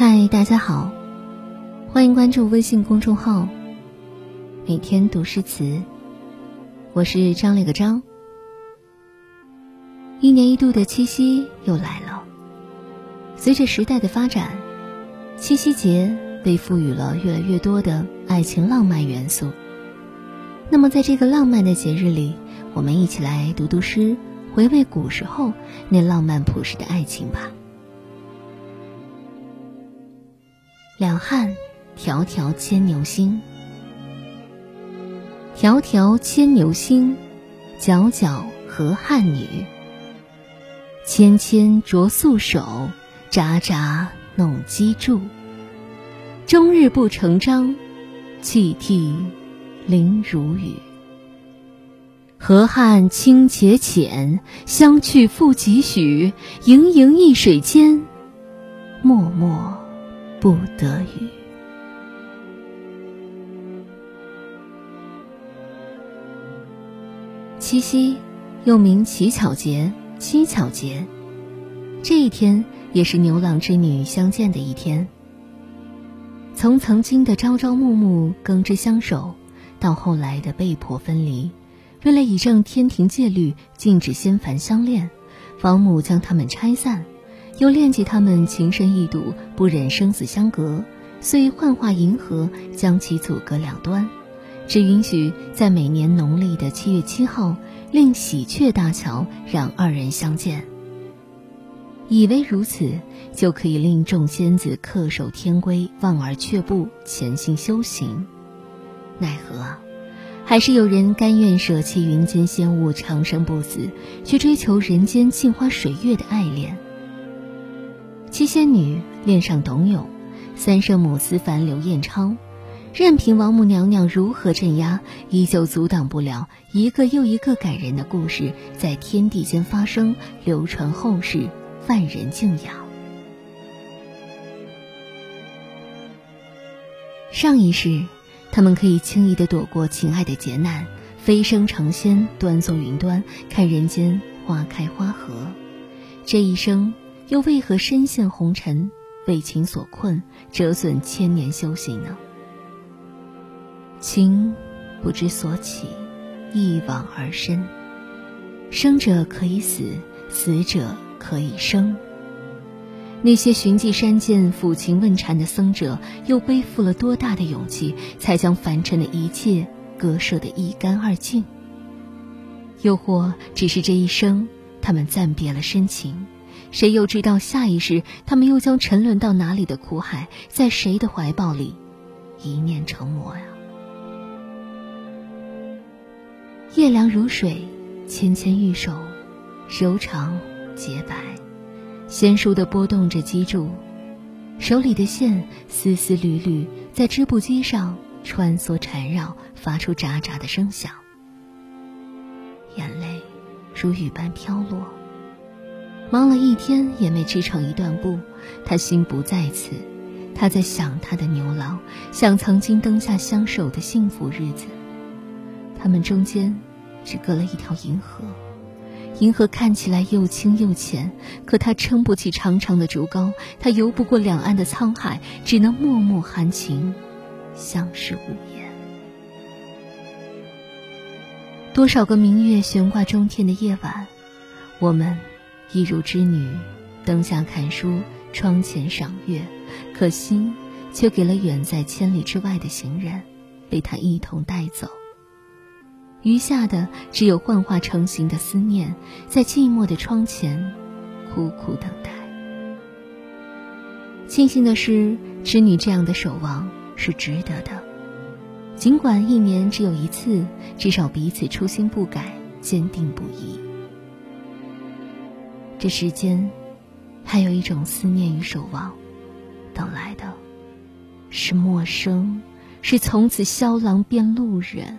嗨，大家好，欢迎关注微信公众号“每天读诗词”，我是张了个张。一年一度的七夕又来了，随着时代的发展，七夕节被赋予了越来越多的爱情浪漫元素。那么，在这个浪漫的节日里，我们一起来读读诗，回味古时候那浪漫朴实的爱情吧。两汉，迢迢牵牛星。迢迢牵牛星，皎皎河汉女。纤纤擢素手，札札弄机杼。终日不成章，泣涕零如雨。河汉清且浅，相去复几许？盈盈一水间，脉脉。不得语。七夕又名乞巧节、七巧节，这一天也是牛郎织女相见的一天。从曾经的朝朝暮暮、耕织相守，到后来的被迫分离，为了以正天庭戒律，禁止仙凡相恋，王母将他们拆散。又恋及他们情深意笃，不忍生死相隔，遂幻化银河，将其阻隔两端，只允许在每年农历的七月七号，令喜鹊大桥让二人相见。以为如此就可以令众仙子恪守天规，望而却步，潜心修行。奈何，还是有人甘愿舍弃云间仙物，长生不死，去追求人间镜花水月的爱恋。七仙女恋上董永，三圣母思凡刘彦超，任凭王母娘娘如何镇压，依旧阻挡不了一个又一个感人的故事在天地间发生，流传后世，万人敬仰。上一世，他们可以轻易的躲过情爱的劫难，飞升成仙，端坐云端，看人间花开花合。这一生。又为何深陷红尘，为情所困，折损千年修行呢？情不知所起，一往而深。生者可以死，死者可以生。那些寻迹山涧、抚琴问禅的僧者，又背负了多大的勇气，才将凡尘的一切割舍得一干二净？又或只是这一生，他们暂别了深情？谁又知道下一世，他们又将沉沦到哪里的苦海，在谁的怀抱里，一念成魔呀？夜凉如水，纤纤玉手，柔长洁白，纤淑的拨动着机杼，手里的线丝丝缕缕在织布机上穿梭缠绕，发出喳喳的声响。眼泪如雨般飘落。忙了一天也没织成一段布，他心不在此，他在想他的牛郎，想曾经灯下相守的幸福日子。他们中间只隔了一条银河，银河看起来又清又浅，可它撑不起长长的竹篙，它游不过两岸的沧海，只能默默含情，相视无言。多少个明月悬挂中天的夜晚，我们。一如织女，灯下看书，窗前赏月，可心却给了远在千里之外的行人，被他一同带走。余下的只有幻化成形的思念，在寂寞的窗前苦苦等待。庆幸的是，织女这样的守望是值得的，尽管一年只有一次，至少彼此初心不改，坚定不移。这世间，还有一种思念与守望，等来的，是陌生，是从此萧郎变路人。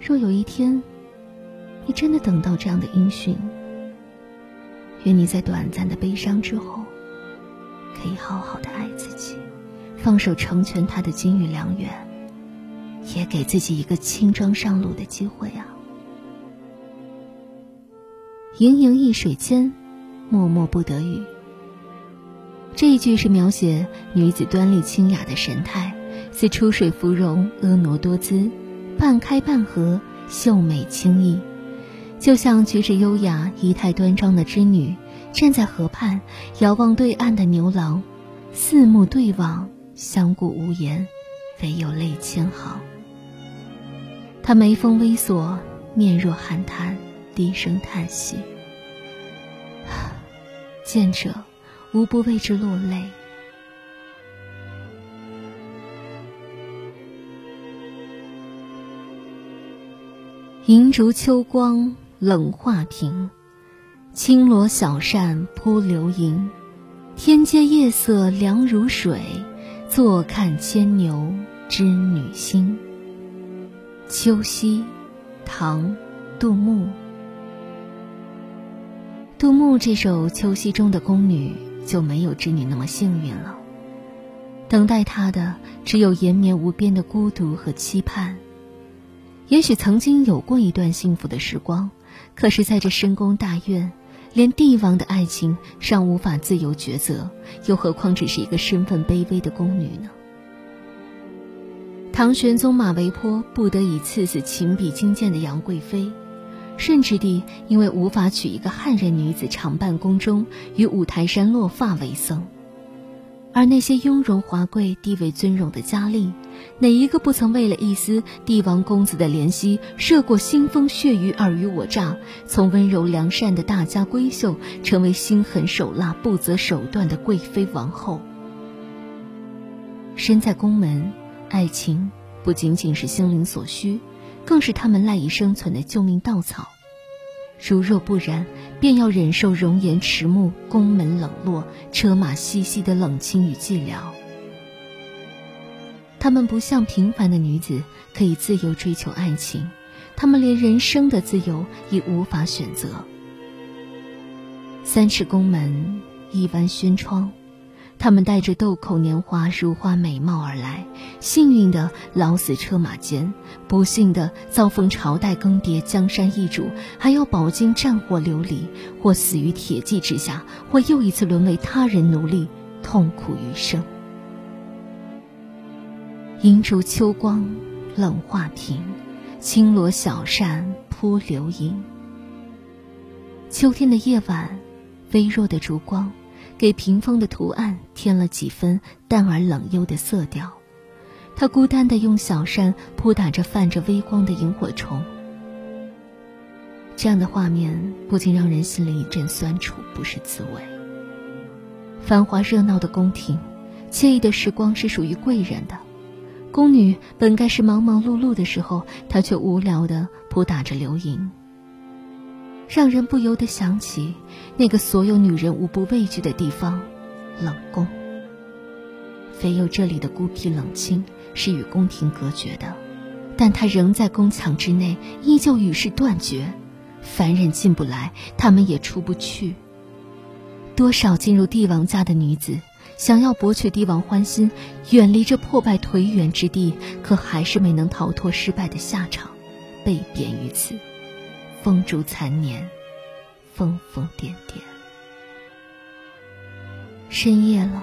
若有一天，你真的等到这样的音讯，愿你在短暂的悲伤之后，可以好好的爱自己，放手成全他的金玉良缘，也给自己一个轻装上路的机会啊。盈盈一水间，脉脉不得语。这一句是描写女子端丽清雅的神态，似出水芙蓉，婀娜多姿，半开半合，秀美清逸，就像举止优雅、仪态端庄的织女站在河畔，遥望对岸的牛郎，四目对望，相顾无言，唯有泪千行。他眉峰微锁，面若寒潭，低声叹息，见者。无不为之落泪。银烛秋光冷画屏，轻罗小扇扑流萤。天阶夜色凉如水，坐看牵牛织女星。秋夕，唐，杜牧。杜牧这首《秋夕》中的宫女。就没有织女那么幸运了。等待她的只有延绵无边的孤独和期盼。也许曾经有过一段幸福的时光，可是在这深宫大院，连帝王的爱情尚无法自由抉择，又何况只是一个身份卑微的宫女呢？唐玄宗马嵬坡不得已赐死情比金坚的杨贵妃。顺治帝因为无法娶一个汉人女子常伴宫中，与五台山落发为僧。而那些雍容华贵、地位尊荣的佳丽，哪一个不曾为了一丝帝王公子的怜惜，涉过腥风血雨、尔虞我诈，从温柔良善的大家闺秀，成为心狠手辣、不择手段的贵妃王后？身在宫门，爱情不仅仅是心灵所需。更是他们赖以生存的救命稻草。如若不然，便要忍受容颜迟暮、宫门冷落、车马稀稀的冷清与寂寥。他们不像平凡的女子，可以自由追求爱情，他们连人生的自由也无法选择。三尺宫门，一弯轩窗。他们带着豆蔻年华、如花美貌而来，幸运的老死车马间，不幸的遭逢朝代更迭、江山易主，还要饱经战火流离，或死于铁骑之下，或又一次沦为他人奴隶，痛苦余生。银烛秋光冷画屏，轻罗小扇扑流萤。秋天的夜晚，微弱的烛光。给屏风的图案添了几分淡而冷幽的色调，他孤单地用小扇扑打着泛着微光的萤火虫。这样的画面不禁让人心里一阵酸楚，不是滋味。繁华热闹的宫廷，惬意的时光是属于贵人的，宫女本该是忙忙碌碌的时候，她却无聊地扑打着流萤。让人不由得想起那个所有女人无不畏惧的地方——冷宫。唯有这里的孤僻冷清是与宫廷隔绝的，但她仍在宫墙之内，依旧与世断绝。凡人进不来，他们也出不去。多少进入帝王家的女子，想要博取帝王欢心，远离这破败颓垣之地，可还是没能逃脱失败的下场，被贬于此。风烛残年，疯疯癫癫。深夜了，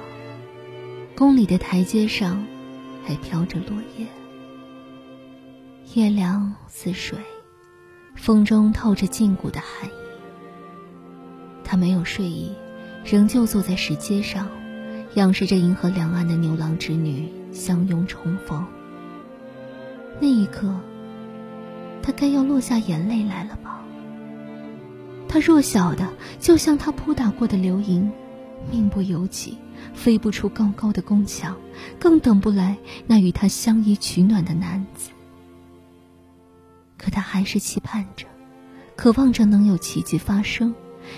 宫里的台阶上还飘着落叶，夜凉似水，风中透着禁锢的寒意。他没有睡意，仍旧坐在石阶上，仰视着银河两岸的牛郎织女相拥重逢。那一刻。他该要落下眼泪来了吧？他弱小的，就像他扑打过的流萤，命不由己，飞不出高高的宫墙，更等不来那与他相依取暖的男子。可他还是期盼着，渴望着能有奇迹发生，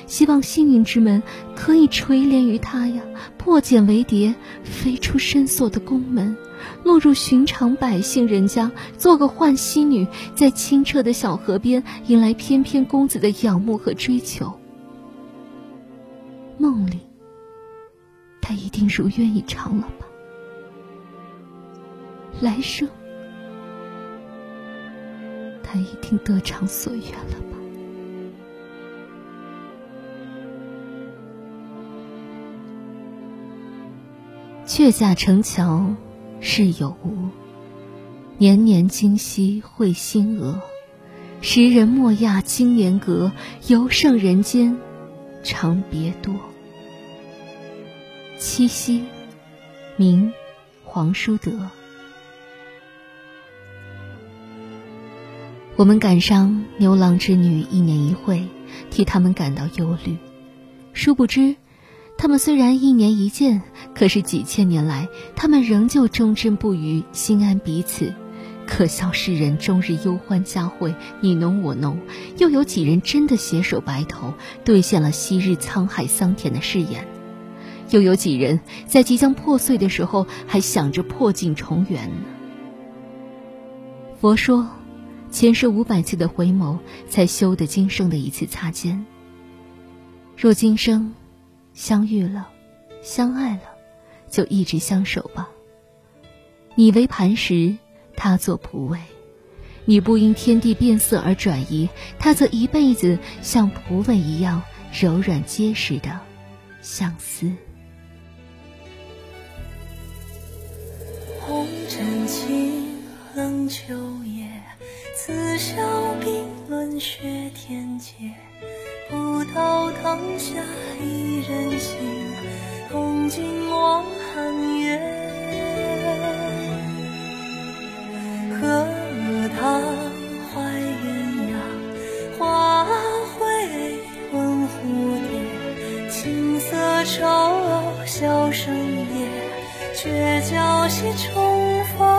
希望幸运之门可以垂怜于他呀，破茧为蝶，飞出深锁的宫门。落入寻常百姓人家，做个浣溪女，在清澈的小河边，迎来翩翩公子的仰慕和追求。梦里，他一定如愿以偿了吧？来生，他一定得偿所愿了吧？却架城桥事有无。年年今夕会新娥，时人莫轧金莲阁。犹胜人间长别多。七夕，明，黄叔德。我们赶上牛郎织女一年一会，替他们感到忧虑。殊不知，他们虽然一年一见，可是几千年来，他们仍旧忠贞不渝，心安彼此。可笑世人终日忧欢佳会，你侬我侬，又有几人真的携手白头，兑现了昔日沧海桑田的誓言？又有几人在即将破碎的时候，还想着破镜重圆呢？佛说，前世五百次的回眸，才修得今生的一次擦肩。若今生相遇了，相爱了，就一直相守吧。你为磐石。他做蒲苇，你不因天地变色而转移，他则一辈子像蒲苇一样柔软结实的相思。红尘情，冷秋夜，此消冰轮雪天阶，不到当下一人心，从今默寒月，荷塘怀鸳鸯，花会问蝴蝶，青色愁，笑声也，却叫西重逢。